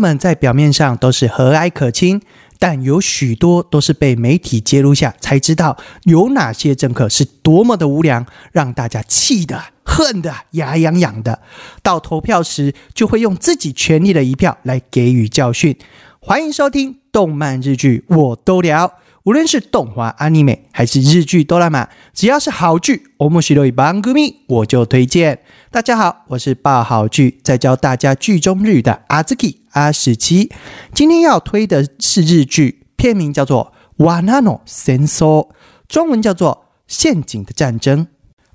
们在表面上都是和蔼可亲，但有许多都是被媒体揭露下才知道有哪些政客是多么的无良，让大家气的、恨的、牙痒痒的。到投票时，就会用自己权力的一票来给予教训。欢迎收听动漫日剧，我都聊。无论是动画、阿尼美还是日剧、哆啦 A 只要是好剧，我们喜多一帮歌迷，我就推荐。大家好，我是爆好剧在教大家剧中日语的阿兹基阿史奇。今天要推的是日剧，片名叫做《Wanano Senso》，中文叫做《陷阱的战争》。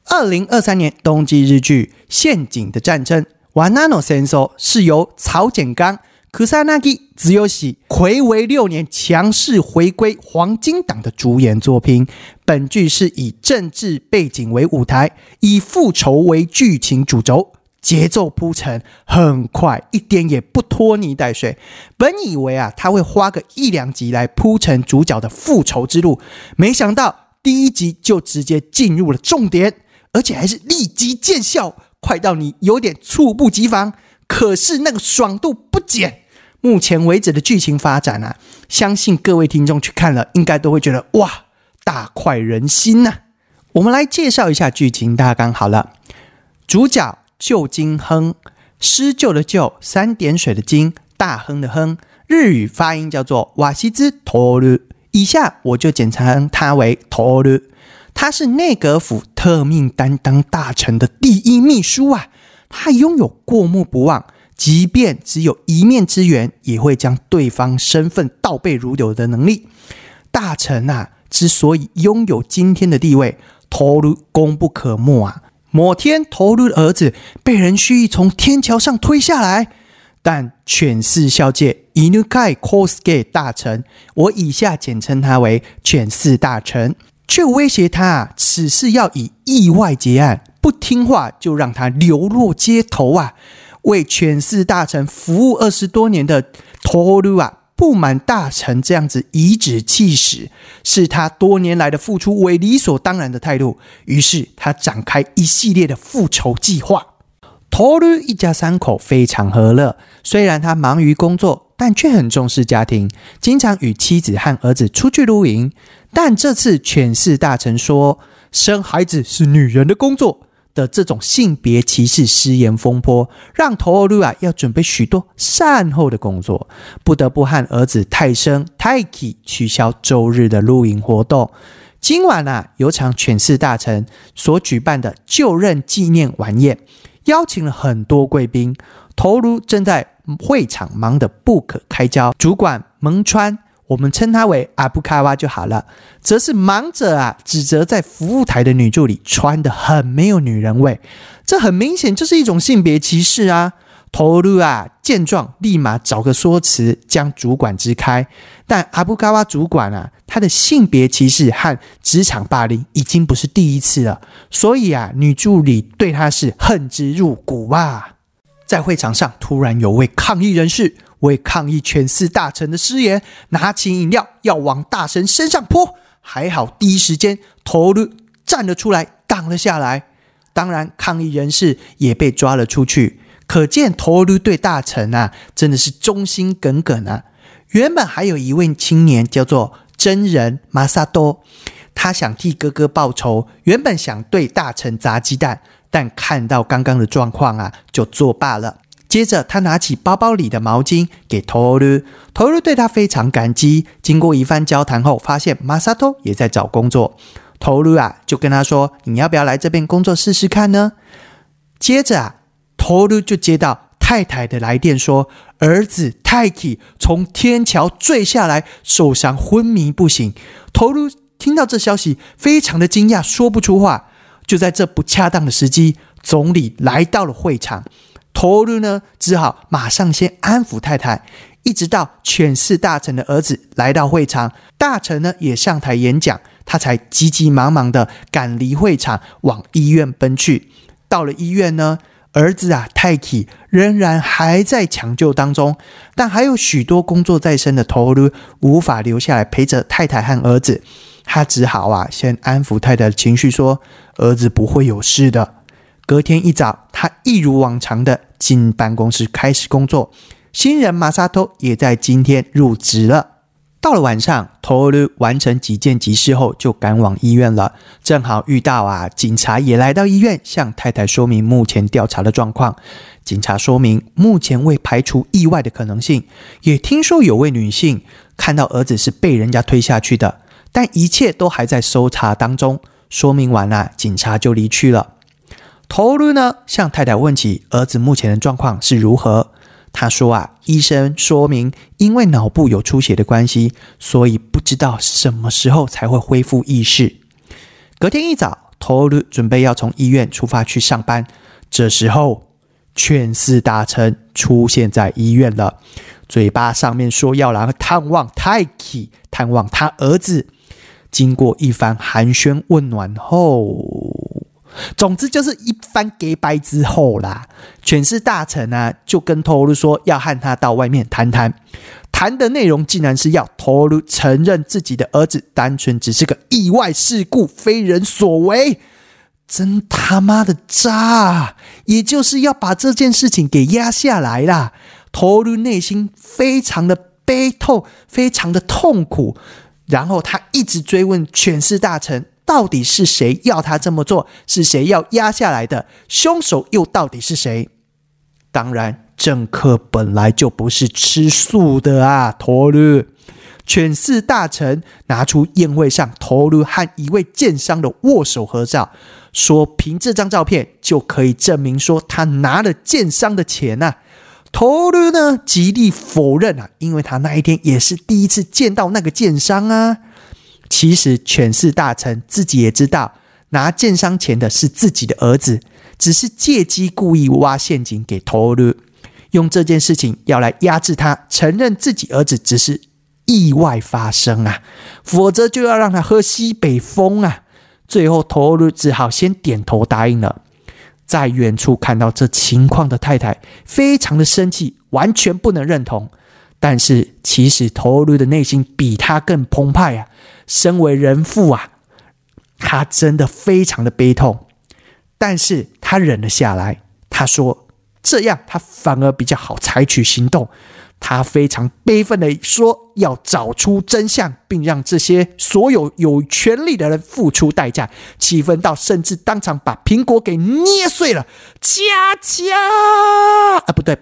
二零二三年冬季日剧《陷阱的战争》，Wanano Senso 是由曹简刚。可萨那基只有喜魁违六年强势回归黄金档的主演作品。本剧是以政治背景为舞台，以复仇为剧情主轴，节奏铺陈很快，一点也不拖泥带水。本以为啊，他会花个一两集来铺陈主角的复仇之路，没想到第一集就直接进入了重点，而且还是立即见效，快到你有点猝不及防。可是那个爽度不减。目前为止的剧情发展啊，相信各位听众去看了，应该都会觉得哇，大快人心呐！我们来介绍一下剧情大纲好了。主角旧金亨，施救的救，三点水的金，大亨的亨，日语发音叫做瓦西兹托鲁，以下我就简称他为托鲁。他是内阁府特命担当大臣的第一秘书啊，他拥有过目不忘。即便只有一面之缘，也会将对方身份倒背如流的能力。大臣啊，之所以拥有今天的地位，投入功不可没啊。某天，投入的儿子被人蓄意从天桥上推下来，但犬饲孝介伊努盖 cosge 大臣，我以下简称他为犬饲大臣，却威胁他，此事要以意外结案，不听话就让他流落街头啊。为犬饲大臣服务二十多年的托鲁啊，不满大臣这样子颐指气使，视他多年来的付出为理所当然的态度，于是他展开一系列的复仇计划。托鲁一家三口非常和乐，虽然他忙于工作，但却很重视家庭，经常与妻子和儿子出去露营。但这次犬饲大臣说，生孩子是女人的工作。的这种性别歧视失言风波，让头儿路啊要准备许多善后的工作，不得不和儿子泰生泰基取消周日的露营活动。今晚啊，有场犬饲大臣所举办的就任纪念晚宴，邀请了很多贵宾。头颅正在会场忙得不可开交，主管蒙川。我们称他为阿布卡瓦就好了，则是忙着啊，指责在服务台的女助理穿的很没有女人味，这很明显就是一种性别歧视啊！投入啊，见状立马找个说辞将主管支开。但阿布卡瓦主管啊，他的性别歧视和职场霸凌已经不是第一次了，所以啊，女助理对他是恨之入骨啊！在会场上，突然有位抗议人士。为抗议犬饲大臣的失言，拿起饮料要往大臣身上泼，还好第一时间头颅站了出来挡了下来。当然，抗议人士也被抓了出去。可见头颅对大臣啊，真的是忠心耿耿啊。原本还有一位青年叫做真人马萨多，他想替哥哥报仇，原本想对大臣砸鸡蛋，但看到刚刚的状况啊，就作罢了。接着，他拿起包包里的毛巾给托鲁，托鲁对他非常感激。经过一番交谈后，发现马萨托也在找工作，托鲁啊就跟他说：“你要不要来这边工作试试看呢？”接着啊，托鲁就接到太太的来电，说儿子泰基从天桥坠下来，受伤昏迷不醒。托鲁听到这消息，非常的惊讶，说不出话。就在这不恰当的时机，总理来到了会场。投入呢，只好马上先安抚太太，一直到犬饲大臣的儿子来到会场，大臣呢也上台演讲，他才急急忙忙的赶离会场，往医院奔去。到了医院呢，儿子啊泰基仍然还在抢救当中，但还有许多工作在身的投入无法留下来陪着太太和儿子，他只好啊先安抚太太的情绪，说儿子不会有事的。隔天一早，他一如往常的进办公室开始工作。新人马萨托也在今天入职了。到了晚上，托鲁完成几件急事后，就赶往医院了。正好遇到啊，警察也来到医院，向太太说明目前调查的状况。警察说明，目前未排除意外的可能性。也听说有位女性看到儿子是被人家推下去的，但一切都还在搜查当中。说明完了，警察就离去了。头颅呢，向太太问起儿子目前的状况是如何。他说啊，医生说明因为脑部有出血的关系，所以不知道什么时候才会恢复意识。隔天一早，头颅准备要从医院出发去上班，这时候犬饲大臣出现在医院了，嘴巴上面说要来探望泰基，探望他儿子。经过一番寒暄问暖后。总之就是一番给白之后啦，犬氏大臣啊就跟托鲁说要和他到外面谈谈，谈的内容竟然是要托鲁承认自己的儿子单纯只是个意外事故，非人所为，真他妈的渣！也就是要把这件事情给压下来啦。托鲁内心非常的悲痛，非常的痛苦，然后他一直追问犬氏大臣。到底是谁要他这么做？是谁要压下来的？凶手又到底是谁？当然，政客本来就不是吃素的啊！托鲁，犬饲大臣拿出宴会上托鲁和一位剑商的握手合照，说凭这张照片就可以证明说他拿了剑商的钱呐。托鲁呢极力否认啊，因为他那一天也是第一次见到那个剑商啊。其实，犬氏大臣自己也知道，拿剑商钱的是自己的儿子，只是借机故意挖陷阱给托鲁，用这件事情要来压制他，承认自己儿子只是意外发生啊，否则就要让他喝西北风啊。最后，托鲁只好先点头答应了。在远处看到这情况的太太，非常的生气，完全不能认同。但是，其实头颅的内心比他更澎湃啊。身为人父啊，他真的非常的悲痛，但是他忍了下来。他说：“这样他反而比较好采取行动。”他非常悲愤的说：“要找出真相，并让这些所有有权利的人付出代价。”气愤到甚至当场把苹果给捏碎了。恰恰啊，不对，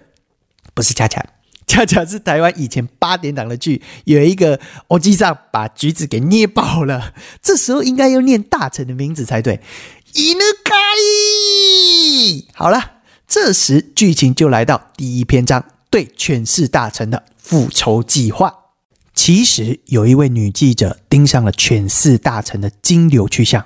不是恰恰。恰恰是台湾以前八点档的剧，有一个欧吉桑把橘子给捏爆了。这时候应该要念大臣的名字才对。伊努卡伊，好了，这时剧情就来到第一篇章，对犬饲大臣的复仇计划。其实有一位女记者盯上了犬饲大臣的金流去向，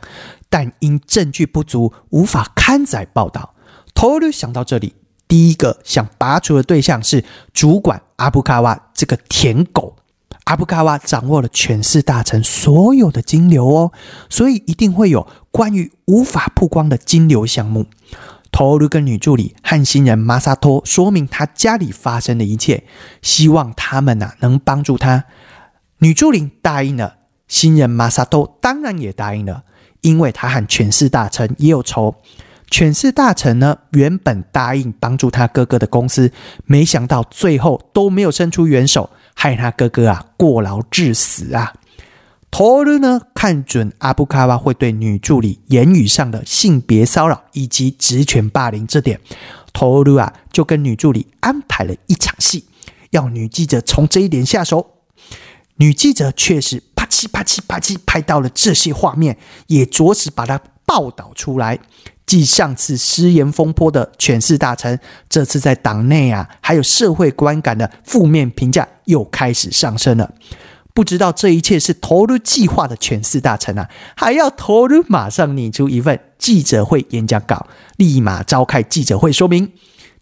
但因证据不足，无法刊载报道。头驴想到这里。第一个想拔除的对象是主管阿布卡瓦这个舔狗。阿布卡瓦掌握了犬饲大臣所有的金流哦，所以一定会有关于无法曝光的金流项目。头颅跟女助理和新人马萨托说明他家里发生的一切，希望他们呐能帮助他。女助理答应了，新人马萨托当然也答应了，因为他和犬饲大臣也有仇。犬饲大臣呢，原本答应帮助他哥哥的公司，没想到最后都没有伸出援手，害他哥哥啊过劳致死啊。托鲁呢，看准阿布卡瓦会对女助理言语上的性别骚扰以及职权霸凌这点，托鲁啊就跟女助理安排了一场戏，要女记者从这一点下手。女记者确实啪叽啪叽啪叽拍到了这些画面，也着实把它报道出来。继上次失言风波的犬饲大臣，这次在党内啊，还有社会观感的负面评价又开始上升了。不知道这一切是投入计划的犬饲大臣啊，还要投入马上拟出一份记者会演讲稿，立马召开记者会说明。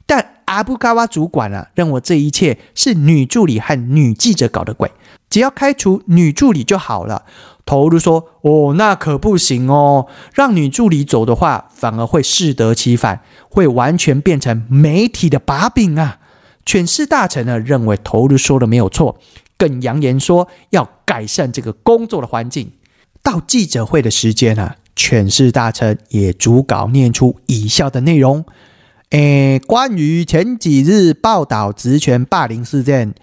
但阿布卡瓦主管啊，认为这一切是女助理和女记者搞的鬼，只要开除女助理就好了。头就说：“哦，那可不行哦，让女助理走的话，反而会适得其反，会完全变成媒体的把柄啊！”犬饲大臣呢认为头就说的没有错，更扬言说要改善这个工作的环境。到记者会的时间啊，犬饲大臣也逐稿念出以下的内容：诶，关于前几日报道职权霸凌事件，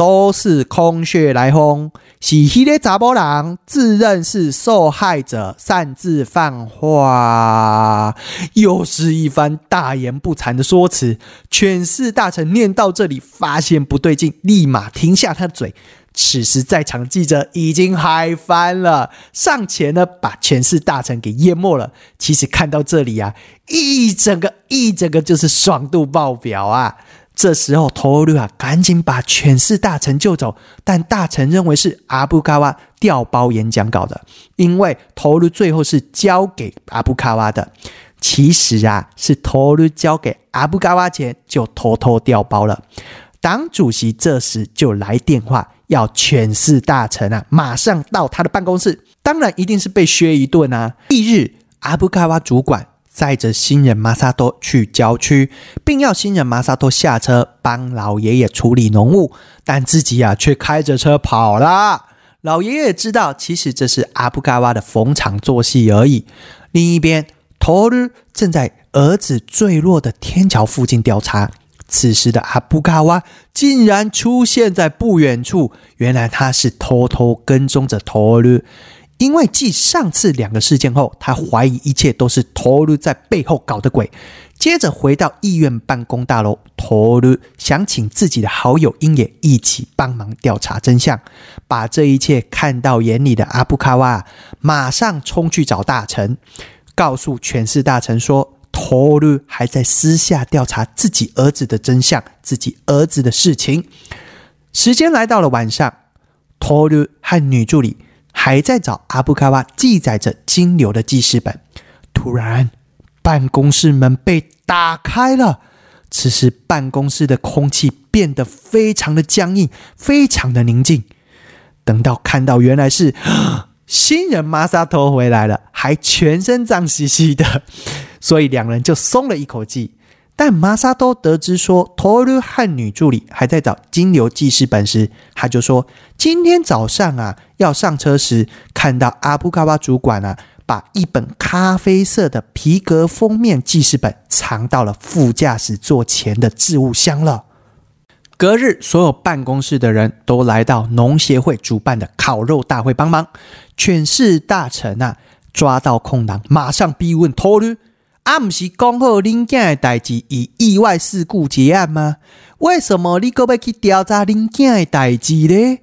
都是空穴来风，是迄个查甫人自认是受害者，擅自放话，又是一番大言不惭的说辞。权势大臣念到这里，发现不对劲，立马停下他的嘴。此时，在场记者已经嗨翻了，上前呢，把权势大臣给淹没了。其实看到这里啊，一整个一整个就是爽度爆表啊！这时候，头驴啊，赶紧把权势大臣救走，但大臣认为是阿布卡瓦调包演讲稿的，因为头驴最后是交给阿布卡瓦的。其实啊，是头驴交给阿布卡瓦前就偷偷调包了。党主席这时就来电话。要权势大臣啊，马上到他的办公室，当然一定是被削一顿啊。翌日，阿布卡瓦主管载着新人马萨多去郊区，并要新人马萨多下车帮老爷爷处理农务，但自己啊却开着车跑了。老爷爷知道，其实这是阿布卡瓦的逢场作戏而已。另一边，托日正在儿子坠落的天桥附近调查。此时的阿布卡瓦竟然出现在不远处，原来他是偷偷跟踪着托鲁。因为继上次两个事件后，他怀疑一切都是托鲁在背后搞的鬼。接着回到议院办公大楼，托鲁想请自己的好友鹰野一起帮忙调查真相。把这一切看到眼里的阿布卡瓦，马上冲去找大臣，告诉权势大臣说。托鲁还在私下调查自己儿子的真相，自己儿子的事情。时间来到了晚上，托鲁和女助理还在找阿布卡瓦记载着金流的记事本。突然，办公室门被打开了。此时，办公室的空气变得非常的僵硬，非常的宁静。等到看到原来是 新人马萨托回来了，还全身脏兮兮的。所以两人就松了一口气，但玛莎都得知说托鲁和女助理还在找金牛记事本时，他就说今天早上啊要上车时，看到阿布卡巴主管啊把一本咖啡色的皮革封面记事本藏到了副驾驶座前的置物箱了。隔日，所有办公室的人都来到农协会主办的烤肉大会帮忙，犬氏大臣啊抓到空档，马上逼问托鲁。啊，不是讲好林囝的代志以意外事故结案吗？为什么你搁要去调查林囝的代志呢？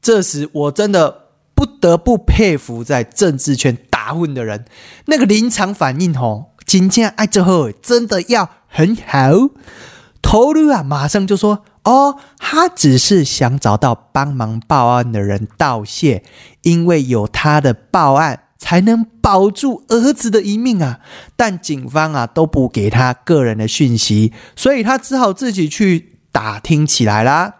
这时，我真的不得不佩服在政治圈打混的人，那个临场反应吼，真正爱之后真的要很好。头颅啊，马上就说：“哦，他只是想找到帮忙报案的人道谢，因为有他的报案。”才能保住儿子的一命啊！但警方啊都不给他个人的讯息，所以他只好自己去打听起来啦。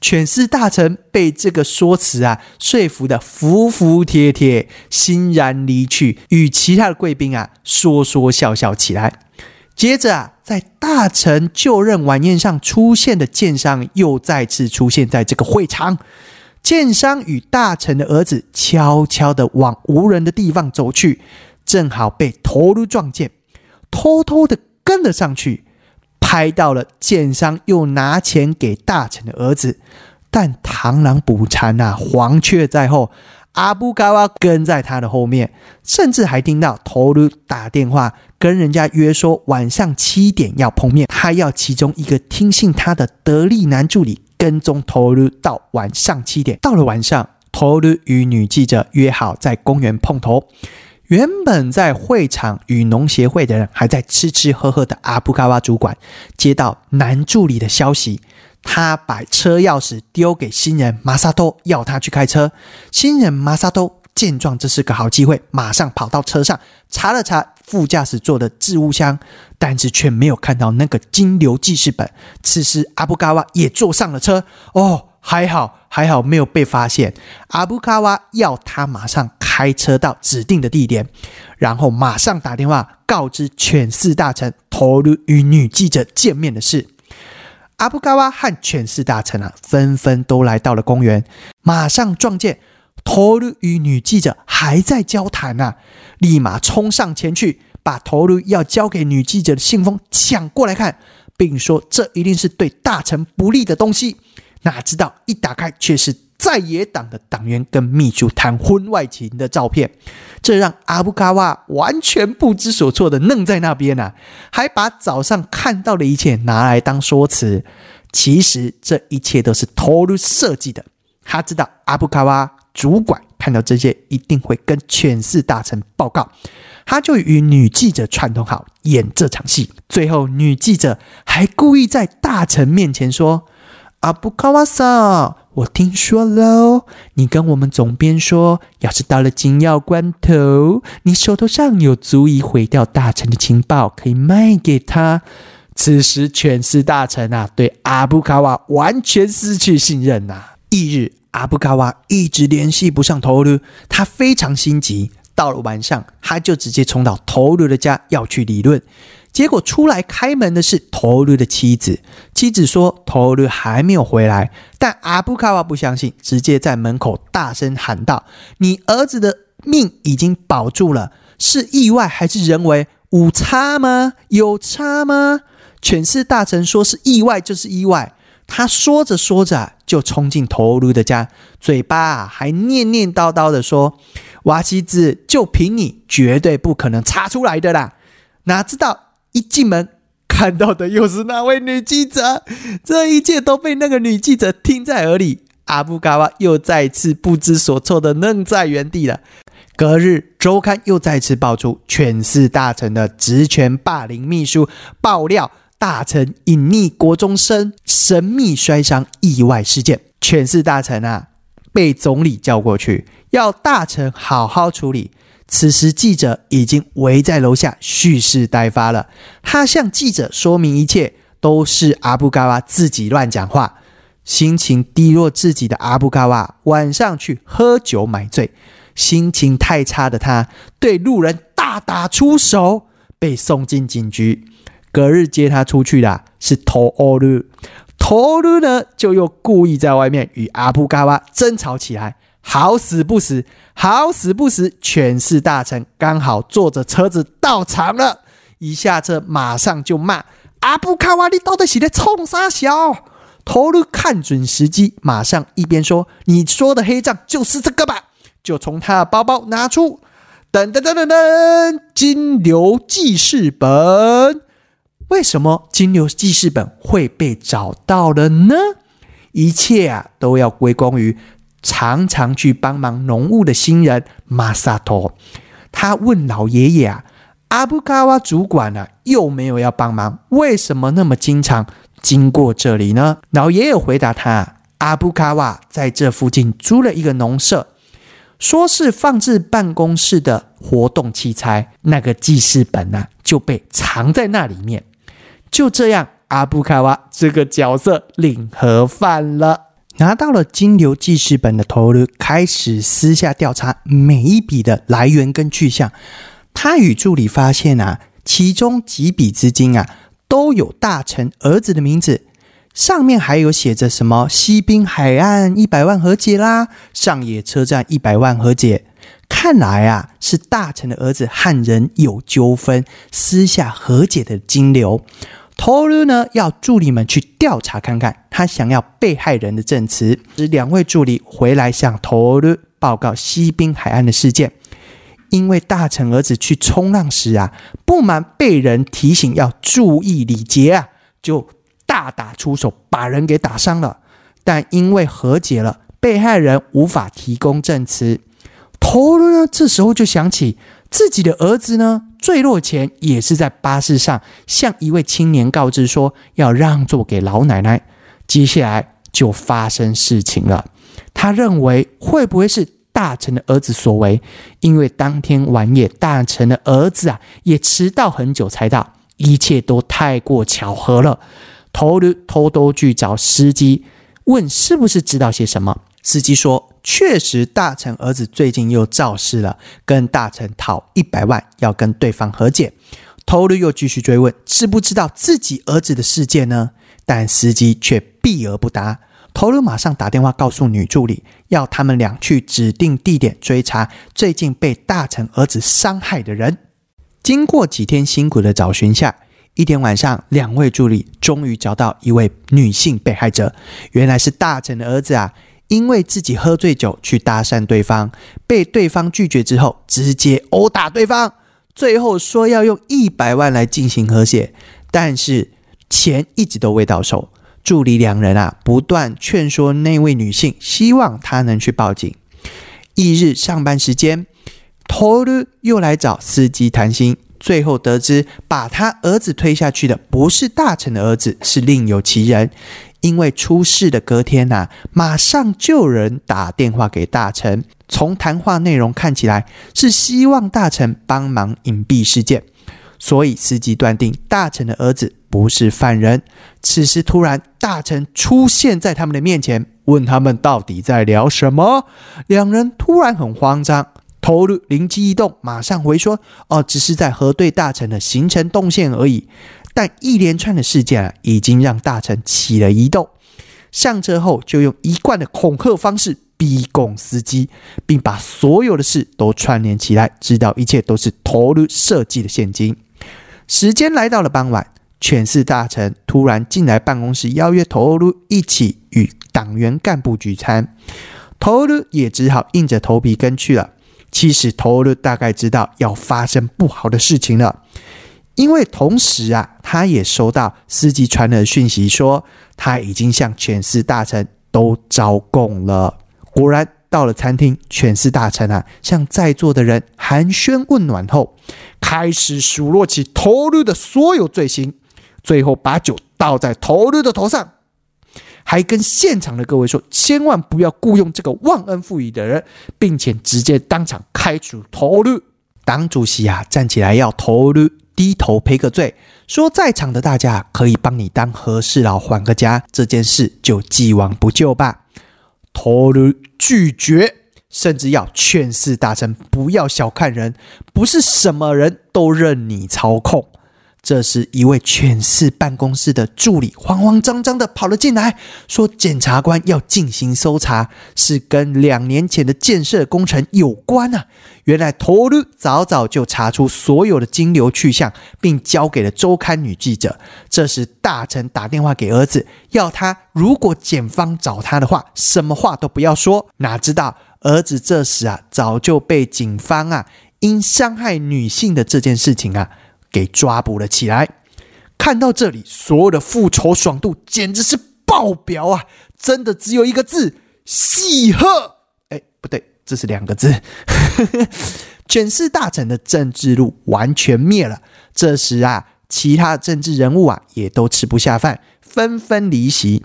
犬氏大臣被这个说辞啊说服的服服帖帖，欣然离去，与其他的贵宾啊说说笑笑起来。接着啊，在大臣就任晚宴上出现的剑商又再次出现在这个会场。剑商与大臣的儿子悄悄地往无人的地方走去，正好被头颅撞见，偷偷地跟了上去，拍到了剑商又拿钱给大臣的儿子，但螳螂捕蝉啊，黄雀在后，阿布嘎瓦跟在他的后面，甚至还听到头颅打电话跟人家约说晚上七点要碰面，他要其中一个听信他的得力男助理。跟踪托鲁到晚上七点，到了晚上，托鲁与女记者约好在公园碰头。原本在会场与农协会的人还在吃吃喝喝的阿布卡瓦主管，接到男助理的消息，他把车钥匙丢给新人马萨多，要他去开车。新人马萨多见状，这是个好机会，马上跑到车上查了查副驾驶座的置物箱。但是却没有看到那个金流记事本。此时，阿布卡瓦也坐上了车。哦，还好，还好没有被发现。阿布卡瓦要他马上开车到指定的地点，然后马上打电话告知犬饲大臣投入与女记者见面的事。阿布卡瓦和犬饲大臣啊，纷纷都来到了公园，马上撞见投入与女记者还在交谈啊，立马冲上前去。把头颅要交给女记者的信封抢过来看，并说这一定是对大臣不利的东西。哪知道一打开却是在野党的党员跟秘书谈婚外情的照片，这让阿布卡瓦完全不知所措的愣在那边啊，还把早上看到的一切拿来当说辞。其实这一切都是头颅设计的。他知道阿布卡瓦主管看到这些一定会跟犬氏大臣报告，他就与女记者串通好演这场戏。最后，女记者还故意在大臣面前说。阿布卡瓦桑，我听说喽，你跟我们总编说，要是到了紧要关头，你手头上有足以毁掉大臣的情报，可以卖给他。此时，全是大臣啊，对阿布卡瓦完全失去信任呐。翌日，阿布卡瓦一直联系不上头颅，他非常心急。到了晚上，他就直接冲到头颅的家要去理论。结果出来开门的是头颅的妻子，妻子说头颅还没有回来，但阿布卡瓦不相信，直接在门口大声喊道：“你儿子的命已经保住了，是意外还是人为？无差吗？有差吗？”犬氏大臣说是意外就是意外，他说着说着就冲进头颅的家，嘴巴还念念叨叨的说：“瓦西子就凭你，绝对不可能查出来的啦！”哪知道？一进门看到的又是那位女记者，这一切都被那个女记者听在耳里。阿布嘎瓦又再次不知所措的愣在原地了。隔日，周刊又再次爆出犬氏大臣的职权霸凌秘书爆料大臣隐匿国中生神秘摔伤意外事件。全是大臣啊，被总理叫过去，要大臣好好处理。此时，记者已经围在楼下蓄势待发了。他向记者说明一切都是阿布嘎瓦自己乱讲话。心情低落自己的阿布嘎瓦晚上去喝酒买醉，心情太差的他对路人大打出手，被送进警局。隔日接他出去的是托欧鲁，托鲁呢就又故意在外面与阿布嘎瓦争吵起来。好死不死，好死不死！犬氏大臣刚好坐着车子到场了，一下车马上就骂阿布卡瓦，你到底是在冲啥小？头颅看准时机，马上一边说：“你说的黑账就是这个吧？”就从他的包包拿出噔噔噔噔噔金牛记事本。为什么金牛记事本会被找到了呢？一切啊，都要归功于。常常去帮忙农务的新人马萨托，他问老爷爷啊：“阿布卡瓦主管呢，又没有要帮忙，为什么那么经常经过这里呢？”老爷爷回答他：“阿布卡瓦在这附近租了一个农舍，说是放置办公室的活动器材，那个记事本呢就被藏在那里面。就这样，阿布卡瓦这个角色领盒饭了。”拿到了金流记事本的头颅，开始私下调查每一笔的来源跟去向。他与助理发现啊，其中几笔资金啊，都有大臣儿子的名字，上面还有写着什么西滨海岸一百万和解啦，上野车站一百万和解。看来啊，是大臣的儿子和人有纠纷，私下和解的金流。头颅呢，要助理们去调查看看，他想要被害人的证词。使两位助理回来向头颅报告西滨海岸的事件。因为大臣儿子去冲浪时啊，不满被人提醒要注意礼节啊，就大打出手，把人给打伤了。但因为和解了，被害人无法提供证词。头颅呢，这时候就想起自己的儿子呢。坠落前也是在巴士上向一位青年告知说要让座给老奶奶，接下来就发生事情了。他认为会不会是大臣的儿子所为？因为当天晚夜大臣的儿子啊也迟到很久才到，一切都太过巧合了。头驴偷偷去找司机问是不是知道些什么，司机说。确实，大臣儿子最近又肇事了，跟大臣讨一百万，要跟对方和解。头驴又继续追问，知不知道自己儿子的事件呢？但司机却避而不答。头驴马上打电话告诉女助理，要他们俩去指定地点追查最近被大臣儿子伤害的人。经过几天辛苦的找寻下，一天晚上，两位助理终于找到一位女性被害者，原来是大臣的儿子啊！因为自己喝醉酒去搭讪对方，被对方拒绝之后，直接殴打对方，最后说要用一百万来进行和解，但是钱一直都未到手。助理两人啊，不断劝说那位女性，希望她能去报警。翌日上班时间，头儿又来找司机谈心。最后得知，把他儿子推下去的不是大臣的儿子，是另有其人。因为出事的隔天呐，马上就有人打电话给大臣。从谈话内容看起来，是希望大臣帮忙隐蔽事件。所以司机断定大臣的儿子不是犯人。此时突然，大臣出现在他们的面前，问他们到底在聊什么。两人突然很慌张。投入灵机一动，马上回说：“哦，只是在核对大臣的行程动线而已。”但一连串的事件啊，已经让大臣起了疑窦。上车后就用一贯的恐吓方式逼供司机，并把所有的事都串联起来，知道一切都是投入设计的现金。时间来到了傍晚，犬饲大臣突然进来办公室，邀约投入一起与党员干部聚餐。投入也只好硬着头皮跟去了。其实头儿大概知道要发生不好的事情了，因为同时啊，他也收到司机传来的讯息，说他已经向全市大臣都招供了。果然到了餐厅，全市大臣啊，向在座的人寒暄问暖后，开始数落起头儿的所有罪行，最后把酒倒在头儿的头上。还跟现场的各位说，千万不要雇佣这个忘恩负义的人，并且直接当场开除投入。党主席啊，站起来要投入低头赔个罪，说在场的大家可以帮你当和事佬还个家，这件事就既往不咎吧。投入拒绝，甚至要劝示大臣不要小看人，不是什么人都任你操控。这时，一位犬市办公室的助理慌慌张张的跑了进来，说：“检察官要进行搜查，是跟两年前的建设工程有关啊！原来头路早早就查出所有的金流去向，并交给了周刊女记者。这时，大臣打电话给儿子，要他如果检方找他的话，什么话都不要说。哪知道儿子这时啊，早就被警方啊因伤害女性的这件事情啊。”给抓捕了起来。看到这里，所有的复仇爽度简直是爆表啊！真的只有一个字：喜贺。哎，不对，这是两个字。卷氏大臣的政治路完全灭了。这时啊，其他政治人物啊也都吃不下饭，纷纷离席。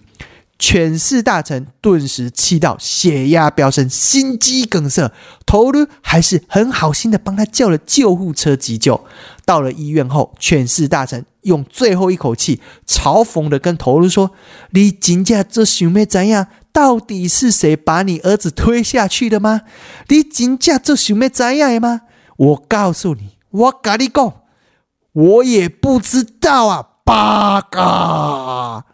犬氏大臣顿时气到血压飙升，心肌梗塞。头呢还是很好心的帮他叫了救护车急救。到了医院后，犬氏大臣用最后一口气嘲讽的跟头颅说：“你真正这想要怎样？到底是谁把你儿子推下去的吗？你真正这想要怎样吗？我告诉你，我跟你讲，我也不知道啊，八嘎。”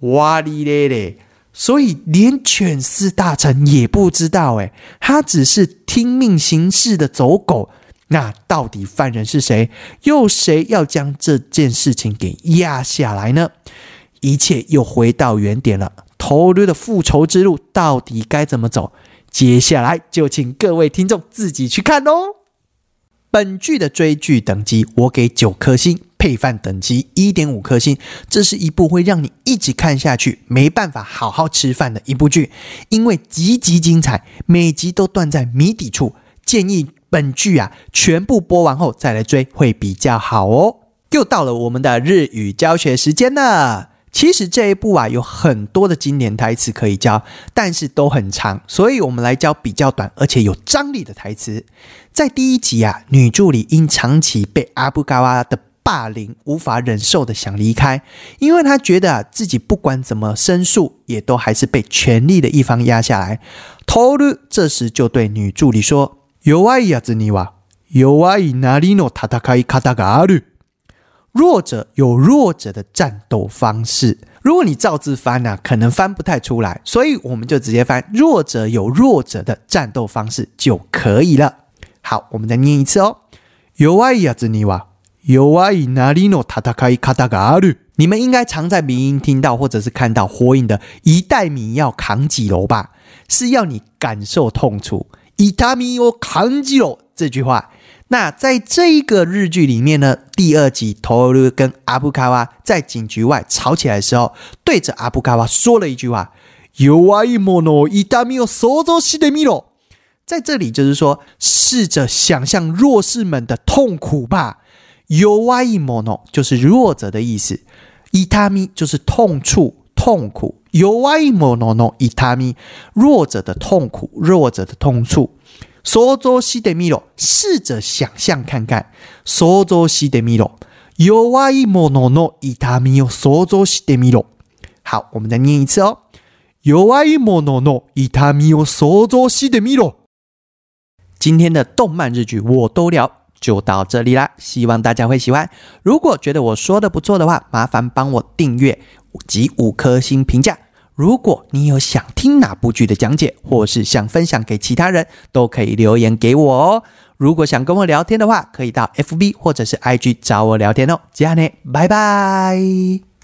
哇哩咧咧，所以连犬饲大臣也不知道，哎，他只是听命行事的走狗。那到底犯人是谁？又谁要将这件事情给压下来呢？一切又回到原点了。头驴的复仇之路到底该怎么走？接下来就请各位听众自己去看哦。本剧的追剧等级，我给九颗星。配饭等级一点五颗星，这是一部会让你一直看下去、没办法好好吃饭的一部剧，因为极其精彩，每集都断在谜底处。建议本剧啊全部播完后再来追会比较好哦。又到了我们的日语教学时间了。其实这一部啊有很多的经典台词可以教，但是都很长，所以我们来教比较短而且有张力的台词。在第一集啊，女助理因长期被阿布嘎瓦的霸凌无法忍受的想离开，因为他觉得啊自己不管怎么申诉，也都还是被权力的一方压下来。头鲁这时就对女助理说：“有爱呀子你哇，有爱哪里诺塔塔卡伊卡塔嘎鲁。弱者有弱者的战斗方式。如果你照字翻呢，可能翻不太出来，所以我们就直接翻弱者有弱者的战斗方式就可以了。好，我们再念一次哦。” 弱いやつには 弱いなりの戦い方がある。你们应该常在民音听到或者是看到火影的“一代米要扛几楼”吧？是要你感受痛楚。伊塔米を扛几楼这句话。那在这一个日剧里面呢，第二集托鲁跟阿布卡瓦在警局外吵起来的时候，对着阿布卡瓦说了一句话：“弱いもの伊塔米を想像してみろ。”在这里就是说，试着想象弱势们的痛苦吧。 弱いもの就是弱者的意思，伊塔米就是痛处、痛苦。弱いものの伊塔米，弱者的痛苦、弱者的痛处。想像してみろ，试着想象看看。想像してみろ，弱いものの痛みを想像してみろ。好，我们再念一次哦。弱いものの痛みを想像してみろ。今天的动漫日剧我都聊， 就到这里啦。希望大家会喜欢。如果觉得我说的不错的话，麻烦帮我订阅及五颗星评价。如果你有想听哪部剧的讲解，或是想分享给其他人，都可以留言给我哦。如果想跟我聊天的话，可以到 FB 或者是 IG 找我聊天哦。这样呢，拜拜。